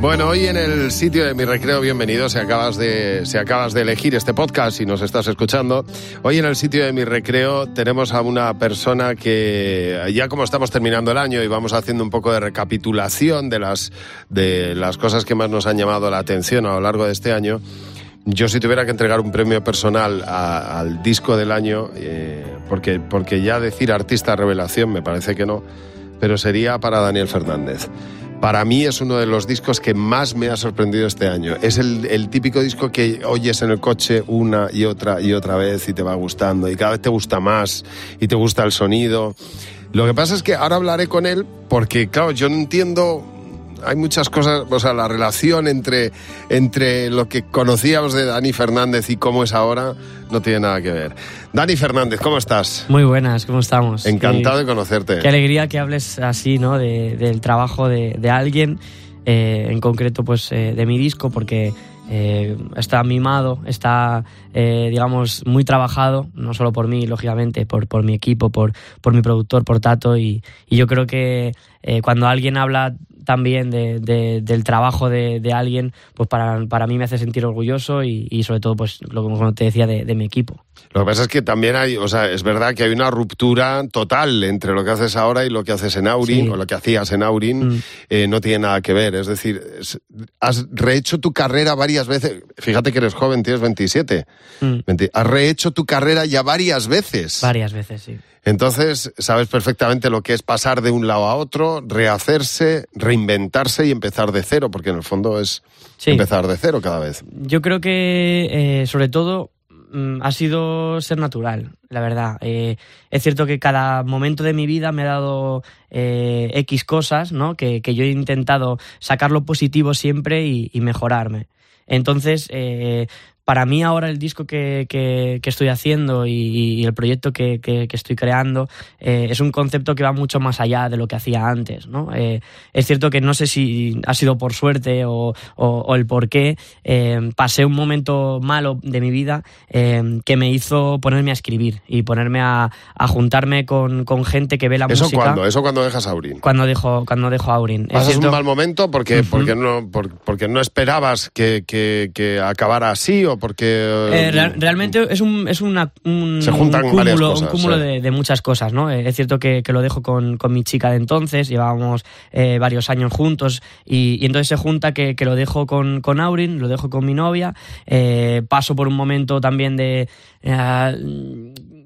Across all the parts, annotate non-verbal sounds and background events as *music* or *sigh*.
Bueno, hoy en el sitio de mi recreo, bienvenido. Si acabas de, si acabas de elegir este podcast y nos estás escuchando, hoy en el sitio de mi recreo tenemos a una persona que ya como estamos terminando el año y vamos haciendo un poco de recapitulación de las, de las cosas que más nos han llamado la atención a lo largo de este año. Yo si tuviera que entregar un premio personal al disco del año, eh, porque, porque ya decir artista revelación me parece que no, pero sería para Daniel Fernández. Para mí es uno de los discos que más me ha sorprendido este año. Es el, típico disco que oyes en el coche una y otra y otra vez y te va gustando y cada vez te gusta más y te gusta el sonido. Lo que pasa es que ahora hablaré con él porque, claro, yo no entiendo hay muchas cosas, o sea, la relación entre, entre lo que conocíamos de Dani Fernández y cómo es ahora no tiene nada que ver. Dani Fernández, ¿cómo estás? Muy buenas, ¿cómo estamos? Encantado de conocerte. Qué alegría que hables así, ¿no? del trabajo de, alguien, eh, en concreto, pues, eh, de mi disco, porque eh, está mimado, está, digamos, muy trabajado, no solo por mí, lógicamente, por, por mi equipo, por, por mi productor, por Tato, y, y yo creo que cuando alguien habla también de, del trabajo de, alguien, pues para, para, mí me hace sentir orgulloso y, sobre todo, pues lo que te decía, de, mi equipo. Lo que pasa es que también hay, o sea, es verdad que hay una ruptura total entre lo que haces ahora y lo que haces en Aurin, o lo que hacías en Aurin, mm. eh, no tiene nada que ver. Es decir, has rehecho tu carrera varias veces. Fíjate que eres joven, tienes 27. Mm. Has rehecho tu carrera ya varias veces. Varias veces, sí. Entonces, sabes perfectamente lo que es pasar de un lado a otro, rehacerse, reinventarse y empezar de cero, porque en el fondo es empezar de cero cada vez. Yo creo que, eh, sobre todo, ha sido ser natural, la verdad. Eh, es cierto que cada momento de mi vida me ha dado eh, X cosas, ¿no? Que, yo he intentado sacar lo positivo siempre y, y mejorarme. Entonces, para mí ahora el disco que, que, estoy haciendo y, el proyecto que, que estoy creando eh, es un concepto que va mucho más allá de lo que hacía antes. ¿no? Eh, es cierto que no sé si ha sido por suerte o, o, el por qué, eh, pasé un momento malo de mi vida que me hizo ponerme a escribir y ponerme a, a juntarme con, con, gente que ve la ¿Eso música. Cuándo? ¿Eso cuando dejas Aurin? Cuando dejo, cuando dejo Aurin. ¿Pasas un mal momento porque, porque, no, porque no esperabas que, que acabara así o porque... Eh, realmente es un, es una, un, cúmulo, un cúmulo de, muchas cosas, ¿no? Eh, es cierto que, lo dejo con, mi chica de entonces, llevábamos eh, varios años juntos y, entonces se junta que, lo dejo con, con Aurin, lo dejo con mi novia, paso por un momento también de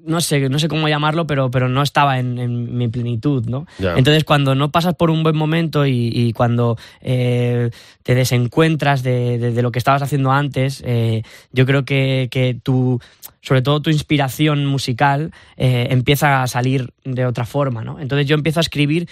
no sé, no sé cómo llamarlo, pero, pero no estaba en, mi plenitud, ¿no? Entonces, cuando no pasas por un buen momento y, cuando eh, te desencuentras de, lo que estabas haciendo antes, eh, yo creo que, que tu, sobre todo tu inspiración musical eh, empieza a salir de otra forma, ¿no? Entonces yo empiezo a escribir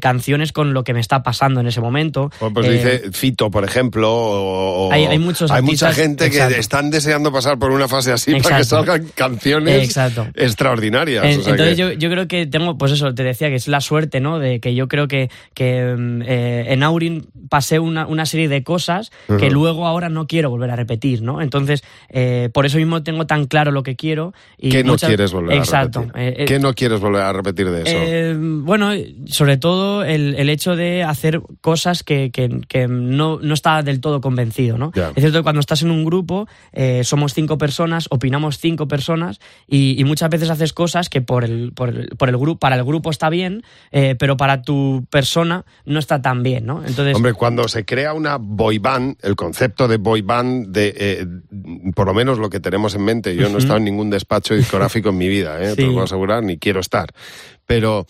canciones con lo que me está pasando en ese momento. Pues, dice Fito, por ejemplo, o, hay, muchos hay mucha gente que están deseando pasar por una fase así para que salgan canciones. Exacto extraordinarias. entonces yo, yo, creo que tengo, pues eso, te decía que es la suerte, ¿no? De que yo creo que, que mm, eh, en Aurin pasé una, una, serie de cosas que luego ahora no quiero volver a repetir, ¿no? Entonces, eh, por eso mismo tengo tan claro lo que quiero. Y ¿Qué no quieres volver Exacto, a repetir? Eh, ¿Qué no quieres volver a repetir de eso? bueno, sobre todo el, el, hecho de hacer cosas que, que, que no, no está del todo convencido, ¿no? Es cierto que cuando estás en un grupo, somos cinco personas, opinamos cinco personas y, y muchas veces haces cosas que por el, por el, por el grupo, para el grupo está bien, eh, pero para tu persona no está tan bien, ¿no? Entonces, Hombre, cuando se crea una boy band, el concepto de boy band, de, eh, por lo menos lo que tenemos en mente, yo no *laughs* estado en ningún despacho discográfico en mi vida, ¿eh? te lo puedo asegurar, ni quiero estar, pero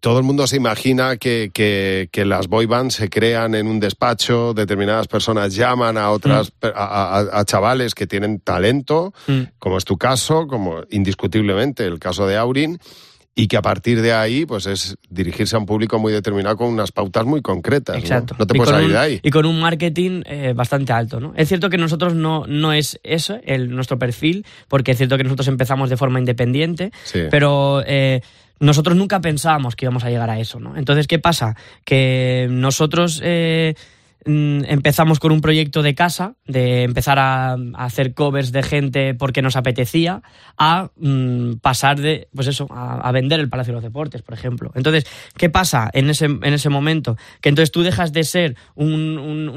todo el mundo se imagina que, que, las boy bands se crean en un despacho, determinadas personas llaman a otras, mm. a, chavales que tienen talento, mm. como es tu caso, como indiscutiblemente el caso de Aurin, y que a partir de ahí, pues es dirigirse a un público muy determinado con unas pautas muy concretas. Exacto. No, te puedes salir de ahí. Y con un marketing eh, bastante alto, ¿no? Es cierto que nosotros no, no es eso, el, nuestro perfil, porque es cierto que nosotros empezamos de forma independiente, pero... Eh, nosotros nunca pensábamos que íbamos a llegar a eso, ¿no? Entonces, ¿qué pasa? Que nosotros... Eh, empezamos con un proyecto de casa, de empezar a, hacer covers de gente porque nos apetecía, a mm, pasar de, pues eso, a, vender el Palacio de los Deportes, por ejemplo. Entonces, ¿qué pasa en ese, en ese momento? Que entonces tú dejas de ser unos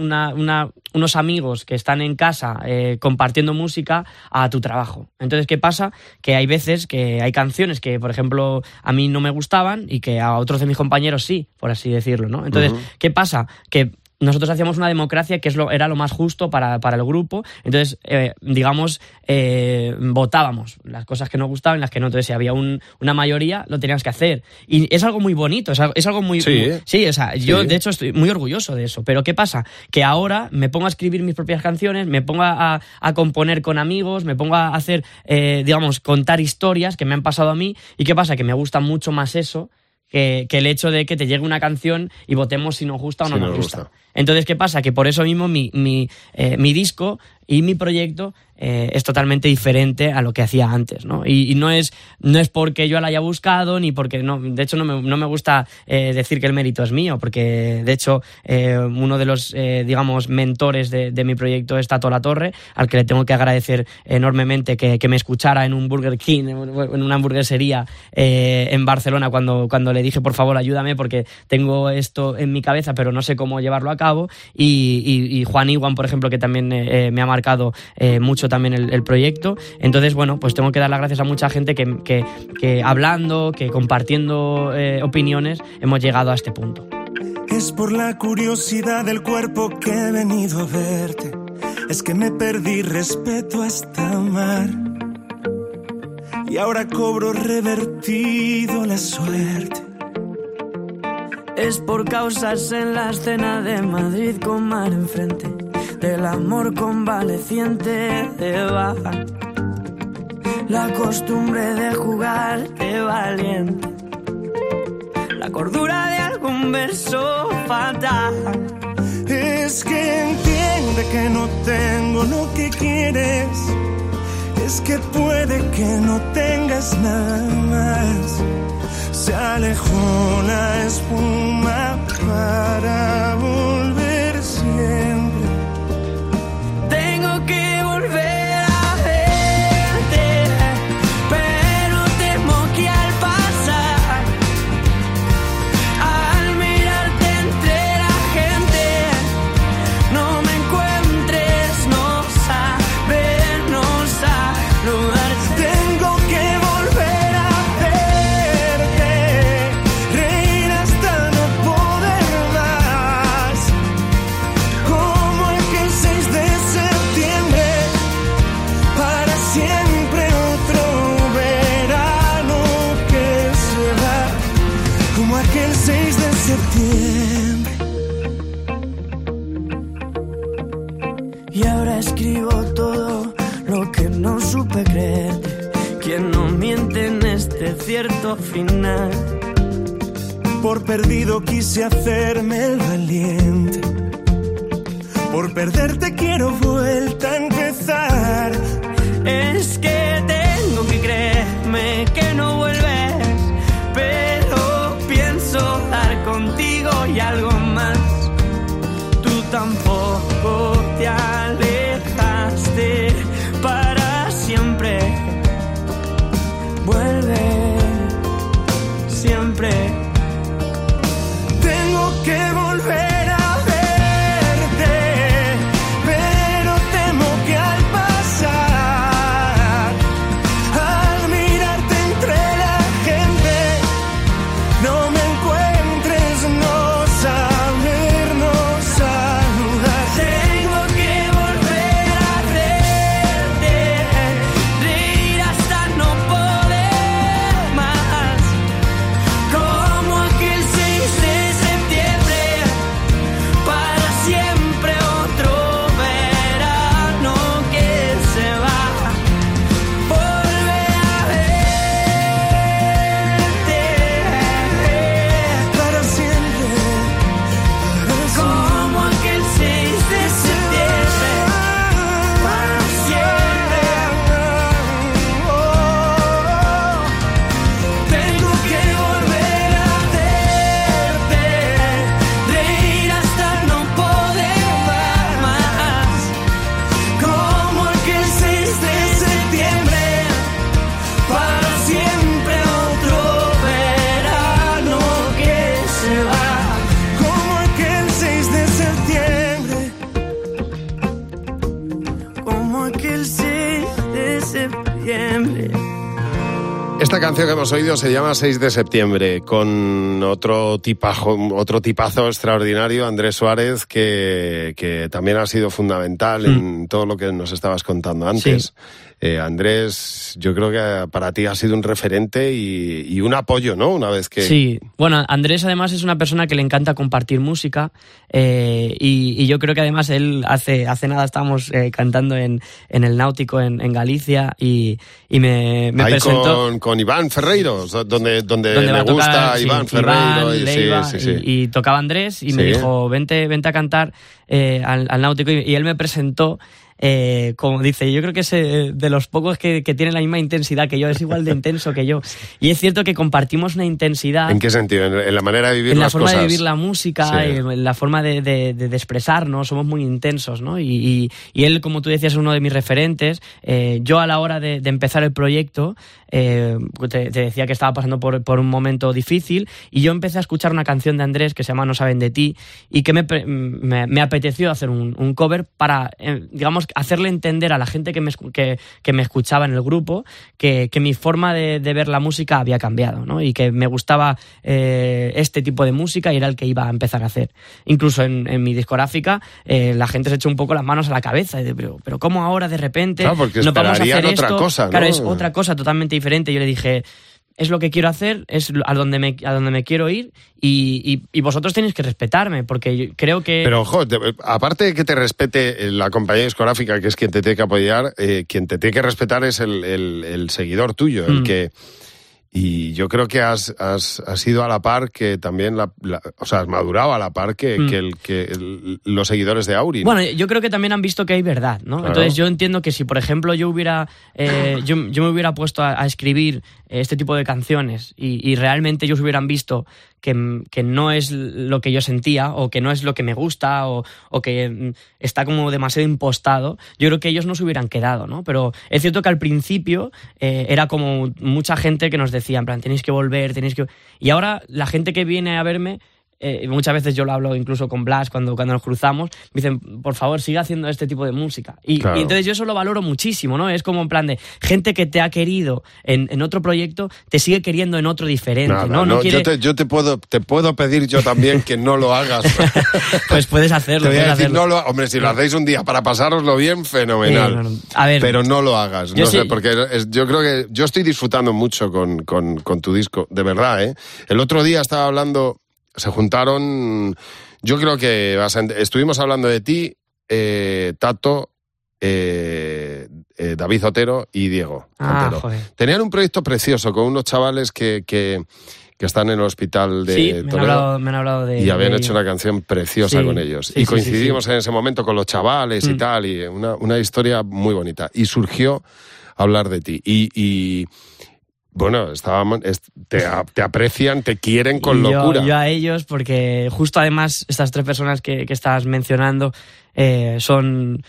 amigos que están en casa eh, compartiendo música a tu trabajo. Entonces, ¿qué pasa? Que hay veces que hay canciones que, por ejemplo, a mí no me gustaban y que a otros de mis compañeros sí, por así decirlo, ¿no? Entonces, ¿qué pasa? Que nosotros hacíamos una democracia que es lo, era lo más justo para, el grupo. Entonces, eh, digamos, eh, votábamos las cosas que nos gustaban, las que no. Entonces, si había una mayoría, lo teníamos que hacer. Y es algo muy bonito, es algo, muy... Sí, sí o sea, yo de hecho estoy muy orgulloso de eso. Pero ¿qué pasa? Que ahora me pongo a escribir mis propias canciones, me pongo a, componer con amigos, me pongo a hacer, eh, digamos, contar historias que me han pasado a mí. ¿Y qué pasa? Que me gusta mucho más eso que, el hecho de que te llegue una canción y votemos si nos gusta o no nos, gusta. Entonces, ¿qué pasa? Que por eso mismo mi, mi, eh, mi disco y mi proyecto eh, es totalmente diferente a lo que hacía antes, ¿no? Y, no, es, no es porque yo la haya buscado, ni porque, no, de hecho no me, no me gusta eh, decir que el mérito es mío, porque de hecho eh, uno de los, digamos, mentores de, mi proyecto es Tato La Torre, al que le tengo que agradecer enormemente que, que me escuchara en un Burger King, en una hamburguesería en Barcelona, cuando, cuando le dije, por favor, ayúdame, porque tengo esto en mi cabeza, pero no sé cómo llevarlo a cabo, y, y, Juan Iwan, por ejemplo, que también me ha marcado mucho también el, proyecto. Entonces, bueno, pues tengo que dar las gracias a mucha gente que, que, hablando, que compartiendo eh, opiniones, hemos llegado a este punto. Es por la curiosidad del cuerpo que he venido a verte. Es que me perdí respeto hasta amar. Y ahora cobro revertido la suerte. Es por causas en la escena de Madrid con mar enfrente del amor convaleciente de baja. La costumbre de jugar de valiente. La cordura de algún verso fatal. Es que entiende que no tengo lo que quieres. Es que puede que no tengas nada más. Se alejó la espuma para volver hemos oído se llama 6 de septiembre, con otro, tipajo, otro tipazo extraordinario, Andrés Suárez, que, que también ha sido fundamental en mm. todo lo que nos estabas contando antes. Eh, Andrés, yo creo que para ti ha sido un referente y, un apoyo, ¿no? Una vez que... Sí, bueno, Andrés además es una persona que le encanta compartir música eh, y, yo creo que además él hace, hace nada estábamos eh, cantando en, en, el Náutico en, Galicia y, me, me presentó... Con, Iván Ferreiro, donde, donde, me gusta Iván Ferreiro. y, tocaba Andrés y me dijo, vente, vente a cantar al, al Náutico y él me presentó eh, como dice, yo creo que es eh, de los pocos que, que tiene la misma intensidad que yo, es igual de intenso que yo. *laughs* Y es cierto que compartimos una intensidad. ¿En qué sentido? ¿En, la manera de vivir En la forma de vivir la música, en la forma de, de, expresarnos, somos muy intensos, ¿no? Y, y, él, como tú decías, es uno de mis referentes. Eh, yo a la hora de, empezar el proyecto, eh, te, decía que estaba pasando por, por, un momento difícil y yo empecé a escuchar una canción de Andrés que se llama No saben de ti y que me, me, me apeteció hacer un, un cover para, digamos, hacerle entender a la gente que me, que, que me escuchaba en el grupo que, que mi forma de, de, ver la música había cambiado, ¿no? Y que me gustaba eh, este tipo de música y era el que iba a empezar a hacer. Incluso en, en mi discográfica eh, la gente se echó un poco las manos a la cabeza. De, pero, pero ¿cómo ahora de repente no vamos a hacer otra esto? Cosa, Claro, es otra cosa totalmente diferente. Yo le dije, es lo que quiero hacer, es a donde me, a donde me quiero ir y, y, vosotros tenéis que respetarme, porque creo que... Pero, ojo, aparte de que te respete la compañía discográfica, que es quien te tiene que apoyar, eh, quien te tiene que respetar es el, el, seguidor tuyo, el mm. que y yo creo que has, has, has ido a la par que también, la, o sea, has madurado a la par que, mm. que, el, que los seguidores de Auri. Bueno, yo creo que también han visto que hay verdad, ¿no? Entonces yo entiendo que si, por ejemplo, yo hubiera, eh, yo, yo, me hubiera puesto a, escribir este tipo de canciones y, y, realmente ellos hubieran visto que, que, no es lo que yo sentía o que no es lo que me gusta o, o, que mm, está como demasiado impostado, yo creo que ellos no se hubieran quedado, ¿no? Pero es cierto que al principio eh, era como mucha gente que nos decía, en plan, tenéis que volver, tenéis que... Y ahora la gente que viene a verme eh, muchas veces yo lo hablo incluso con Blas cuando, cuando nos cruzamos, me dicen, por favor, siga haciendo este tipo de música. Y, entonces yo eso lo valoro muchísimo, ¿no? Es como en plan de gente que te ha querido en, en otro proyecto, te sigue queriendo en otro diferente, ¿no? no, yo, te, yo te, puedo, te puedo pedir yo también que no lo hagas. *laughs* pues puedes hacerlo. No lo, hombre, si lo hacéis un día para pasároslo bien, fenomenal. a ver, pero no lo hagas. No sé, porque yo creo que yo estoy disfrutando mucho con, con, con tu disco, de verdad, ¿eh? El otro día estaba hablando se juntaron, yo creo que estuvimos hablando de ti, eh, Tato, eh, eh, David Otero y Diego. Ah, Tenían un proyecto precioso con unos chavales que, que, están en el hospital de sí, me Han hablado, de Y habían hecho una canción preciosa con ellos. y coincidimos en ese momento con los chavales y mm. tal, y una, una, historia muy bonita. Y surgió hablar de ti. y bueno, estábamos, te, te, aprecian, te quieren con locura. Yo a ellos, porque justo además estas tres personas que, que estás mencionando eh, son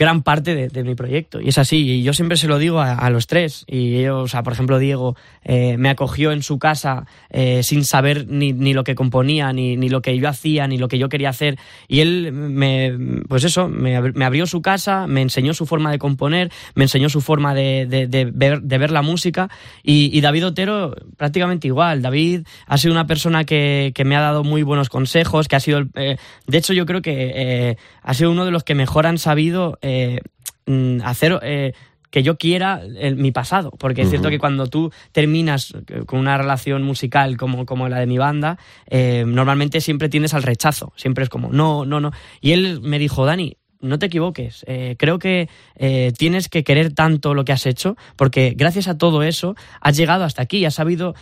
gran parte de, mi proyecto. Y es así, y yo siempre se lo digo a, los tres. Y ellos, o sea, por ejemplo, Diego eh, me acogió en su casa eh, sin saber ni, ni, lo que componía, ni, ni, lo que yo hacía, ni lo que yo quería hacer. Y él me, pues eso, me, abrió su casa, me enseñó su forma de componer, me enseñó su forma de, de, ver, de ver, la música. Y, David Otero, prácticamente igual. David ha sido una persona que, que me ha dado muy buenos consejos, que ha sido, eh, de hecho, yo creo que ha sido uno de los que mejor han sabido eh, mm, hacer eh, que yo quiera mi pasado. Porque es cierto que cuando tú terminas con una relación musical como, como la de mi banda, eh, normalmente siempre tienes al rechazo. Siempre es como, no, no, no. Y él me dijo, Dani, no te equivoques. creo que tienes que querer tanto lo que has hecho, porque gracias a todo eso has llegado hasta aquí, has sabido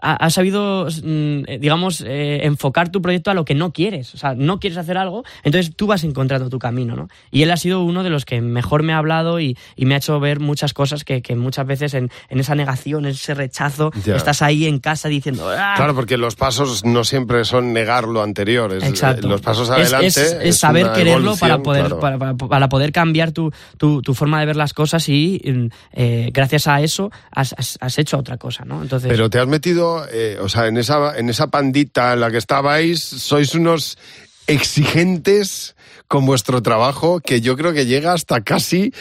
has sabido, mm, eh, digamos, eh, enfocar tu proyecto a lo que no quieres. O sea, no quieres hacer algo, entonces tú vas encontrando tu camino, ¿no? Y él ha sido uno de los que mejor me ha hablado y, me ha hecho ver muchas cosas que, muchas veces en, esa negación, en ese rechazo, estás ahí en casa diciendo... ¡Ah! Claro, porque los pasos no siempre son negar lo anterior. Exacto. Los pasos adelante es, saber quererlo para poder, para, poder cambiar tu, tu, forma de ver las cosas y mm, eh, gracias a eso has, has, hecho otra cosa, ¿no? Entonces... Pero te has metido eh, o sea, en esa, en esa pandita en la que estabais, sois unos exigentes con vuestro trabajo que yo creo que llega hasta casi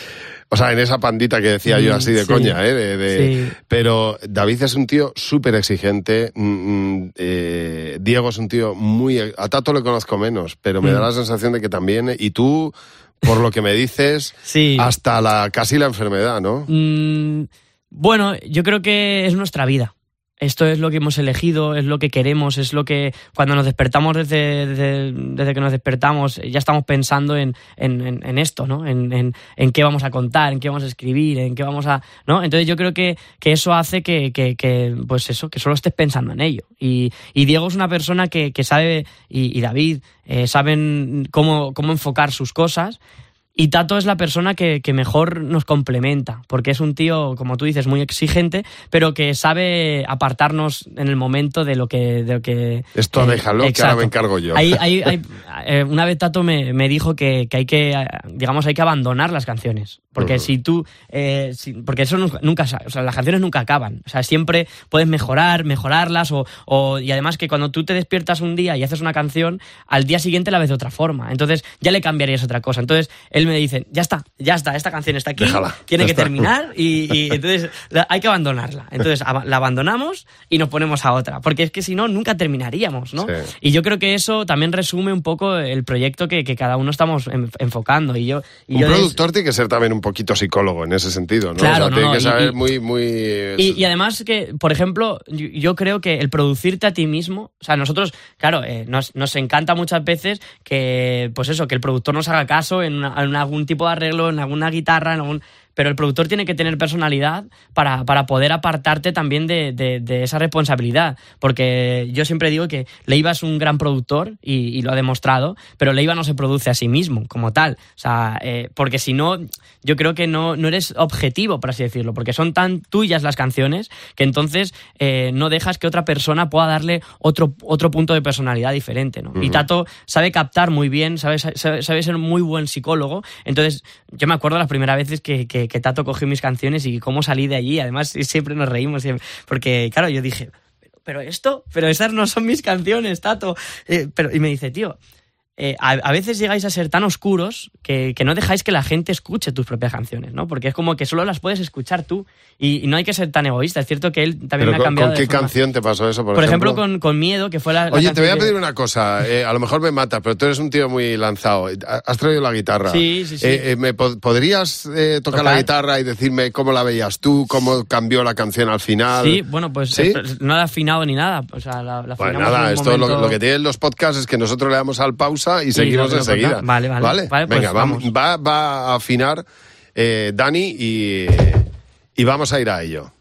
o sea, en esa pandita que decía yo mm, así de coña, ¿eh? De, Pero David es un tío súper exigente. Mm, mm, eh, Diego es un tío muy. A Tato le conozco menos, pero me da la sensación de que también. Y tú, por lo que me dices, *laughs* hasta la casi la enfermedad, ¿no? bueno, yo creo que es nuestra vida esto es lo que hemos elegido, es lo que queremos, es lo que cuando nos despertamos desde, desde, que nos despertamos ya estamos pensando en, en, esto, ¿no? En, qué vamos a contar, en qué vamos a escribir, en qué vamos a... ¿no? Entonces yo creo que, que eso hace que, que, pues eso, que solo estés pensando en ello. Y, y Diego es una persona que, sabe, y, y David, eh, saben cómo, cómo enfocar sus cosas y Tato es la persona que, mejor nos complementa, porque es un tío, como tú dices, muy exigente, pero que sabe apartarnos en el momento de lo que... De lo que Esto déjalo, que ahora me encargo yo. *laughs* Eh, una vez Tato me, dijo que, hay que, digamos, hay que abandonar las canciones. Porque si tú... Eh, porque eso nunca... O sea, las canciones nunca acaban. O sea, siempre puedes mejorar, mejorarlas, o, y además que cuando tú te despiertas un día y haces una canción, al día siguiente la ves de otra forma. Entonces ya le cambiarías otra cosa. Entonces él me dicen, ya está, ya está, esta canción está aquí, tiene que terminar y, entonces hay que abandonarla. Entonces la abandonamos y nos ponemos a otra, porque es que si no, nunca terminaríamos, ¿no? Y yo creo que eso también resume un poco el proyecto que, cada uno estamos enfocando. Y yo, un productor tiene que ser también un poquito psicólogo en ese sentido, ¿no? Claro, tiene que saber muy... muy... Y, además que, por ejemplo, yo, creo que el producirte a ti mismo, o sea, nosotros, claro, eh, nos, nos encanta muchas veces que, pues eso, que el productor nos haga caso en una, en algún tipo de arreglo, en alguna guitarra, en algún pero el productor tiene que tener personalidad para, poder apartarte también de, esa responsabilidad. Porque yo siempre digo que Leiva es un gran productor y, lo ha demostrado, pero Leiva no se produce a sí mismo como tal. O sea, eh, porque si no, yo creo que no, no eres objetivo, por así decirlo, porque son tan tuyas las canciones que entonces eh, no dejas que otra persona pueda darle otro, otro punto de personalidad diferente. ¿no? Y Tato sabe captar muy bien, sabe, sabe, ser muy buen psicólogo. Entonces, yo me acuerdo las primeras veces que que Tato cogió mis canciones y cómo salí de allí. Además, siempre nos reímos, porque claro, yo dije, pero esto, pero esas no son mis canciones, Tato. Eh, pero, y me dice, tío, eh, a, veces llegáis a ser tan oscuros que, no dejáis que la gente escuche tus propias canciones, ¿no? Porque es como que solo las puedes escuchar tú y, no hay que ser tan egoísta. Es cierto que él también me ha cambiado. ¿Con qué canción te pasó eso, por, por ejemplo? con, Miedo, que fue la. Oye, te voy a pedir una cosa. Eh, a lo mejor me mata, pero tú eres un tío muy lanzado. Has traído la guitarra. Sí, sí, sí. Eh, ¿me ¿Podrías tocar, la guitarra y decirme cómo la veías tú, cómo cambió la canción al final? Sí, bueno, pues no ha afinado ni nada. O sea, la, pues nada, esto lo, que tienen los podcasts es que nosotros le damos al pausa y seguimos enseguida. Vale, vale. ¿Vale? Pues Venga, vamos. Va, va, a afinar eh, Dani y, y vamos a ir a ello.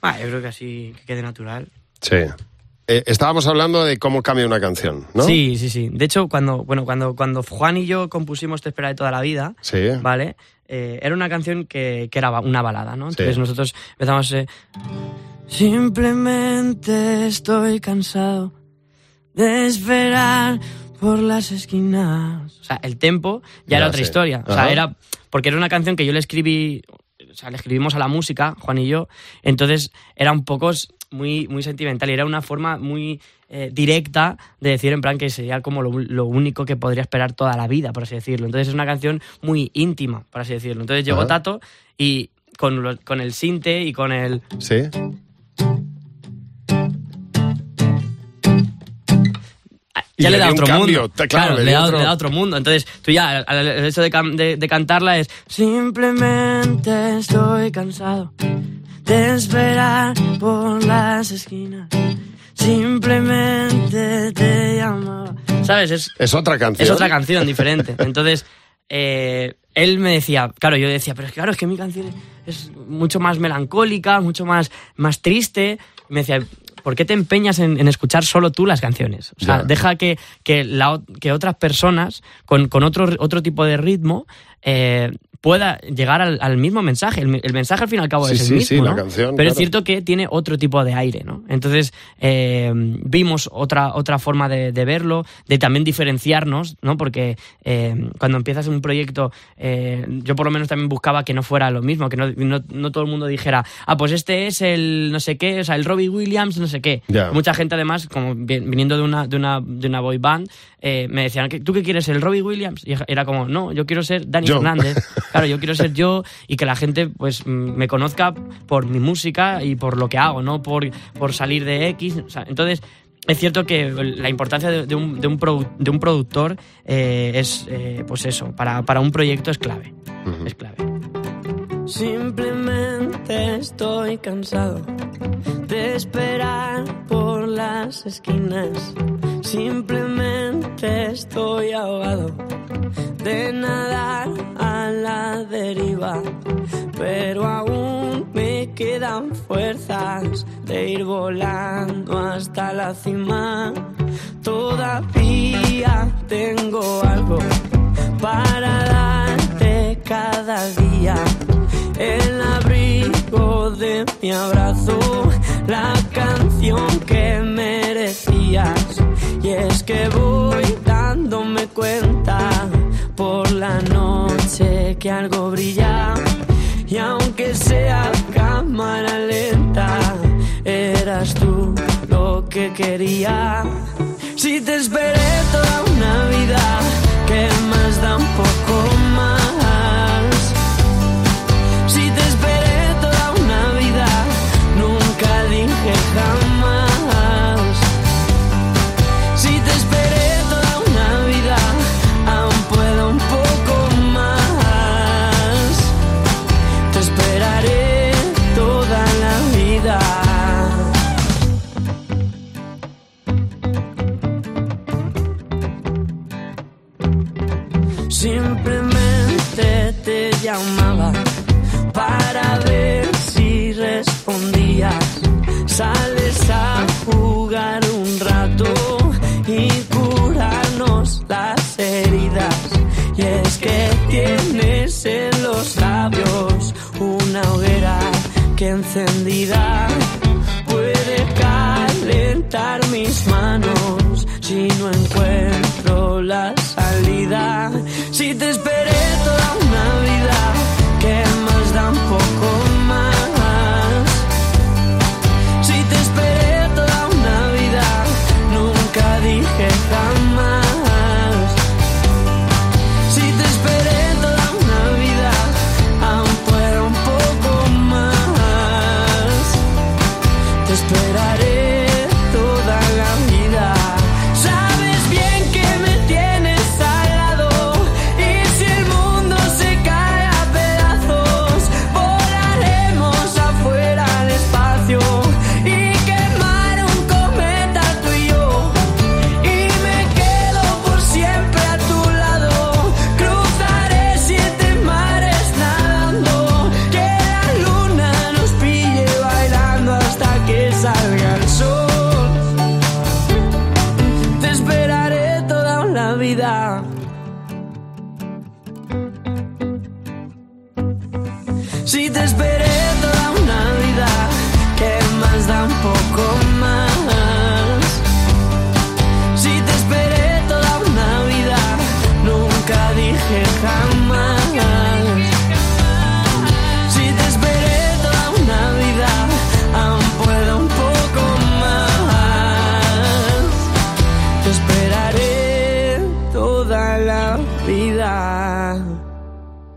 Vale, yo creo que así que quede natural. Sí. Eh, estábamos hablando de cómo cambia una canción, ¿no? Sí, sí, sí. De hecho, cuando, bueno, cuando, cuando Juan y yo compusimos Te espera de toda la vida, sí. ¿vale? Eh, era una canción que, que, era una balada, ¿no? Entonces nosotros empezamos... Eh, Simplemente estoy cansado de esperar por las esquinas. O sea, el tempo ya, era otra historia. O sea, era... Porque era una canción que yo le escribí... O sea, le escribimos a la música, Juan y yo. Entonces era un poco muy, muy sentimental y era una forma muy eh, directa de decir en plan que sería como lo, único que podría esperar toda la vida, por así decirlo. Entonces es una canción muy íntima, por así decirlo. Entonces llegó Tato y con, con el sinte y con el... Sí. ya le da otro mundo. Claro, le, da, otro... mundo. Entonces, tú ya, el hecho de, de, cantarla es simplemente estoy cansado de esperar por las esquinas. Simplemente te llamo. ¿Sabes? Es, es otra canción. Es otra canción diferente. *laughs* Entonces, eh, él me decía, claro, yo decía, pero es que claro, es que mi canción es mucho más melancólica, mucho más, más triste. me decía, ¿por qué te empeñas en, escuchar solo tú las canciones? O sea, deja que, que, la, que, otras personas con, con, otro, otro tipo de ritmo eh, pueda llegar al, mismo mensaje. El, mensaje al fin y al cabo es el mismo, pero es cierto que tiene otro tipo de aire, ¿no? Entonces eh, vimos otra, otra forma de, verlo, de también diferenciarnos, ¿no? Porque eh, cuando empiezas un proyecto, eh, yo por lo menos también buscaba que no fuera lo mismo, que no, no, todo el mundo dijera, ah, pues este es el no sé qué, o sea, el Robbie Williams, no sé qué. Mucha gente además, como viniendo de una, de una, de una boy band, me decían, ¿tú qué quieres, el Robbie Williams? Y era como, no, yo quiero ser Dani Fernández. *laughs* Claro, yo quiero ser yo y que la gente pues me conozca por mi música y por lo que hago, no por, por salir de X. entonces, es cierto que la importancia de, un, de, un, de un, productor eh, es, eh, pues eso, para, para, un proyecto es clave. Es clave. Simplemente estoy cansado de esperar por las esquinas. Simplemente estoy ahogado de nadar a la deriva, pero aún me quedan fuerzas de ir volando hasta la cima. Todavía tengo algo para darte cada día. El abrigo de mi abrazo, la canción. Y es que voy dándome cuenta por la noche que algo brilla y aunque sea cámara lenta, eras tú lo que quería. Si te esperé toda una vida, que más da un poco que encendida puede calentar mis manos si no encuentro la salida. Si te esperé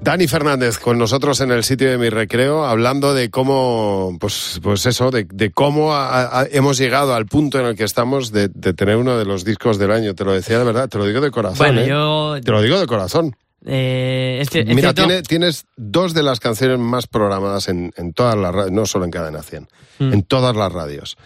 Dani Fernández con nosotros en el sitio de mi recreo, hablando de cómo, pues, pues eso, de, cómo hemos llegado al punto en el que estamos de, tener uno de los discos del año. Te lo decía de verdad, te lo digo de corazón. ¿eh? Te lo digo de corazón. Eh, Mira, tienes dos de las canciones más programadas en, todas las radios, no solo en Cadena 100, mm. en todas las radios.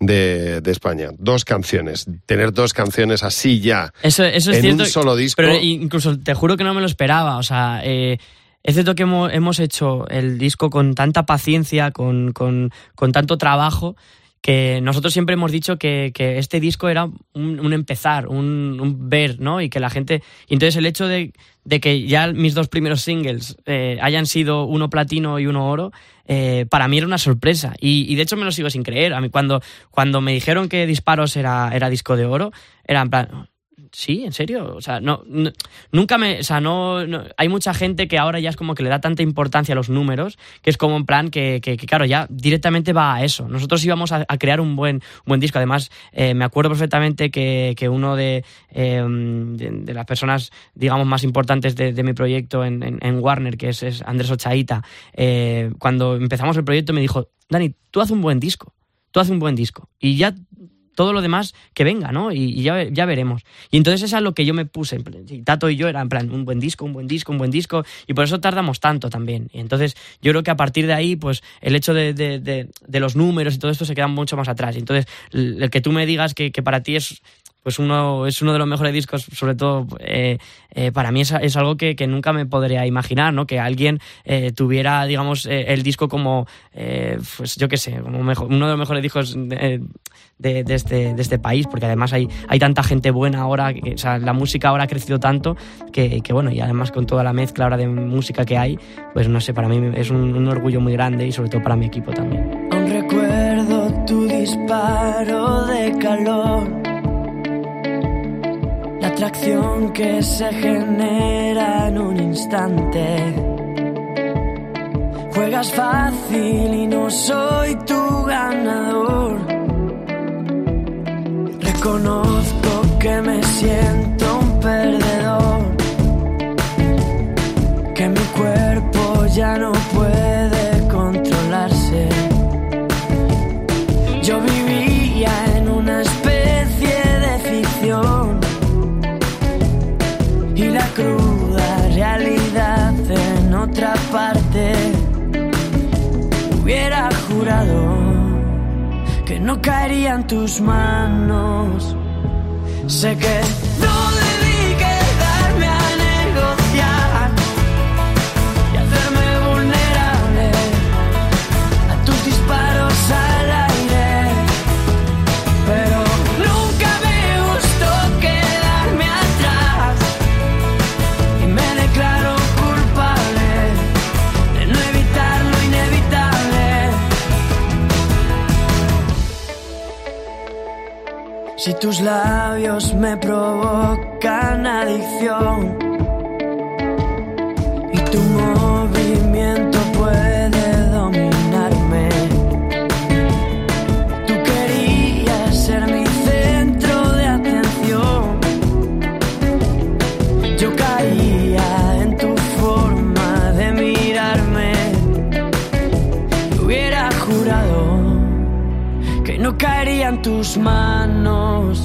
De, España. Dos canciones. Tener dos canciones así ya. Eso, eso es en un solo disco. Pero incluso te juro que no me lo esperaba. O sea, eh, es cierto que hemos, hecho el disco con tanta paciencia, con, con, con tanto trabajo, que nosotros siempre hemos dicho que, que este disco era un, empezar, un, ver, ¿no? Y que la gente. Entonces el hecho de, de que ya mis dos primeros singles eh, hayan sido uno platino y uno oro, eh, para mí era una sorpresa. Y, de hecho me lo sigo sin creer. A mí cuando, cuando me dijeron que Disparos era, era disco de oro, era en sí, en serio. O sea, no, nunca me. O sea, no, Hay mucha gente que ahora ya es como que le da tanta importancia a los números, que es como en plan que, que, claro, ya directamente va a eso. Nosotros íbamos a, crear un buen, buen disco. Además, eh, me acuerdo perfectamente que, que uno de, em, de, las personas, digamos, más importantes de, mi proyecto en, Warner, que es, Andrés Ochaíta, eh, cuando empezamos el proyecto me dijo, Dani, tú haz un buen disco. Tú haz un buen disco. Y ya todo lo demás que venga, ¿no? Y, ya, ya, veremos. Y entonces eso es lo que yo me puse. Y Tato y yo era en plan, un buen disco, un buen disco, un buen disco. Y por eso tardamos tanto también. Y entonces yo creo que a partir de ahí, pues el hecho de, de, los números y todo esto se queda mucho más atrás. Y entonces el que tú me digas que, que para ti es pues uno es uno de los mejores discos, sobre todo eh, eh, para mí es, es algo que, que, nunca me podría imaginar, ¿no? Que alguien eh, tuviera, digamos, el disco como, pues yo qué sé, como mejor, uno de los mejores discos de, de, este, de este país, porque además hay, hay tanta gente buena ahora, o sea, la música ahora ha crecido tanto que, que, bueno, y además con toda la mezcla ahora de música que hay, pues no sé, para mí es un, un orgullo muy grande y sobre todo para mi equipo también. Aún recuerdo tu disparo de calor la atracción que se genera en un instante. Juegas fácil y no soy tu ganador. Reconozco que me siento un perdedor. Que mi cuerpo ya no puede controlarse. Yo vivía en una especie de ficción y la cruda realidad en otra parte. Hubiera jurado no caería en tus manos. Sé que Si tus labios me provocan adicción en tus manos.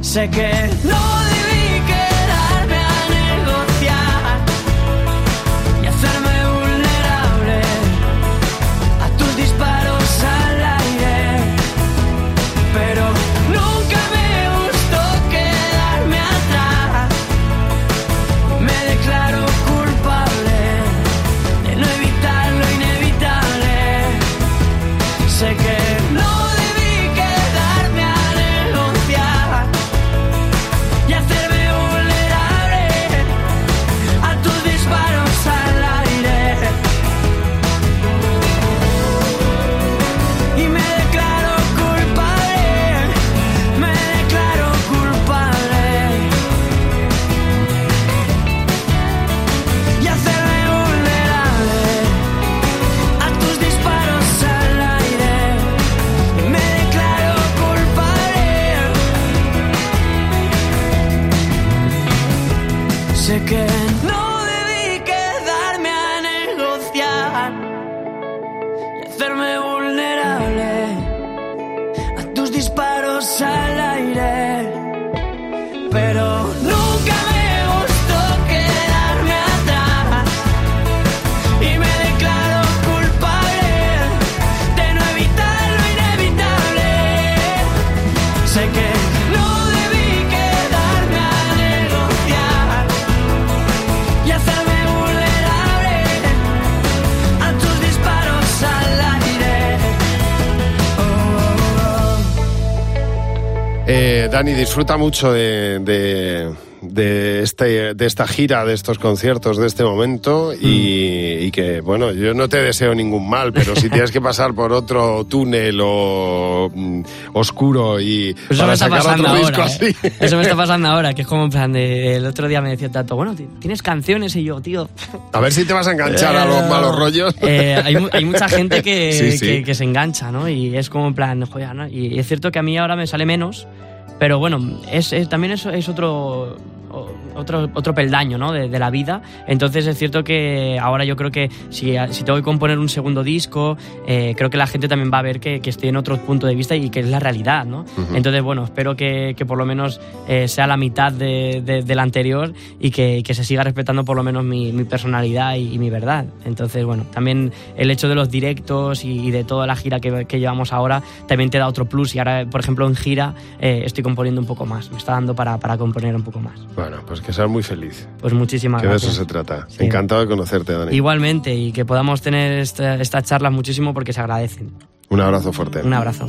Sé que no disparos a la Dani, disfruta mucho de, de, este, de esta gira, de estos conciertos, de este momento y, mm. que, bueno, yo no te deseo ningún mal, pero si *laughs* tienes que pasar por otro túnel o mm, oscuro y Eso me está pasando ahora, ¿eh? Eso me está *laughs* pasando ahora, que es como en plan de, el otro día me decía Tato, bueno, tienes canciones y yo, tío... A ver si te vas a enganchar a los malos rollos. Eh, hay, mucha gente *laughs* que, que, se engancha, ¿no? Y es como en plan, joder, ¿no? Y es cierto que a mí ahora me sale menos, pero bueno, es, también es, es otro otro, otro peldaño ¿no? de, la vida. Entonces es cierto que ahora yo creo que si, si tengo que componer un segundo disco, eh, creo que la gente también va a ver que, que, estoy en otro punto de vista y que es la realidad. ¿no? Entonces, bueno, espero que, que por lo menos eh, sea la mitad de, del anterior y que, que, se siga respetando por lo menos mi, mi personalidad y, mi verdad. Entonces, bueno, también el hecho de los directos y, de toda la gira que, que, llevamos ahora también te da otro plus. Y ahora, por ejemplo, en gira eh, estoy componiendo un poco más. Me está dando para, para componer un poco más. Bueno, pues que seas muy feliz. Pues muchísimas que gracias. de eso se trata. Encantado de conocerte, Dani. Igualmente, y que podamos tener esta, esta charla muchísimo porque se agradecen. Un abrazo fuerte. Un abrazo.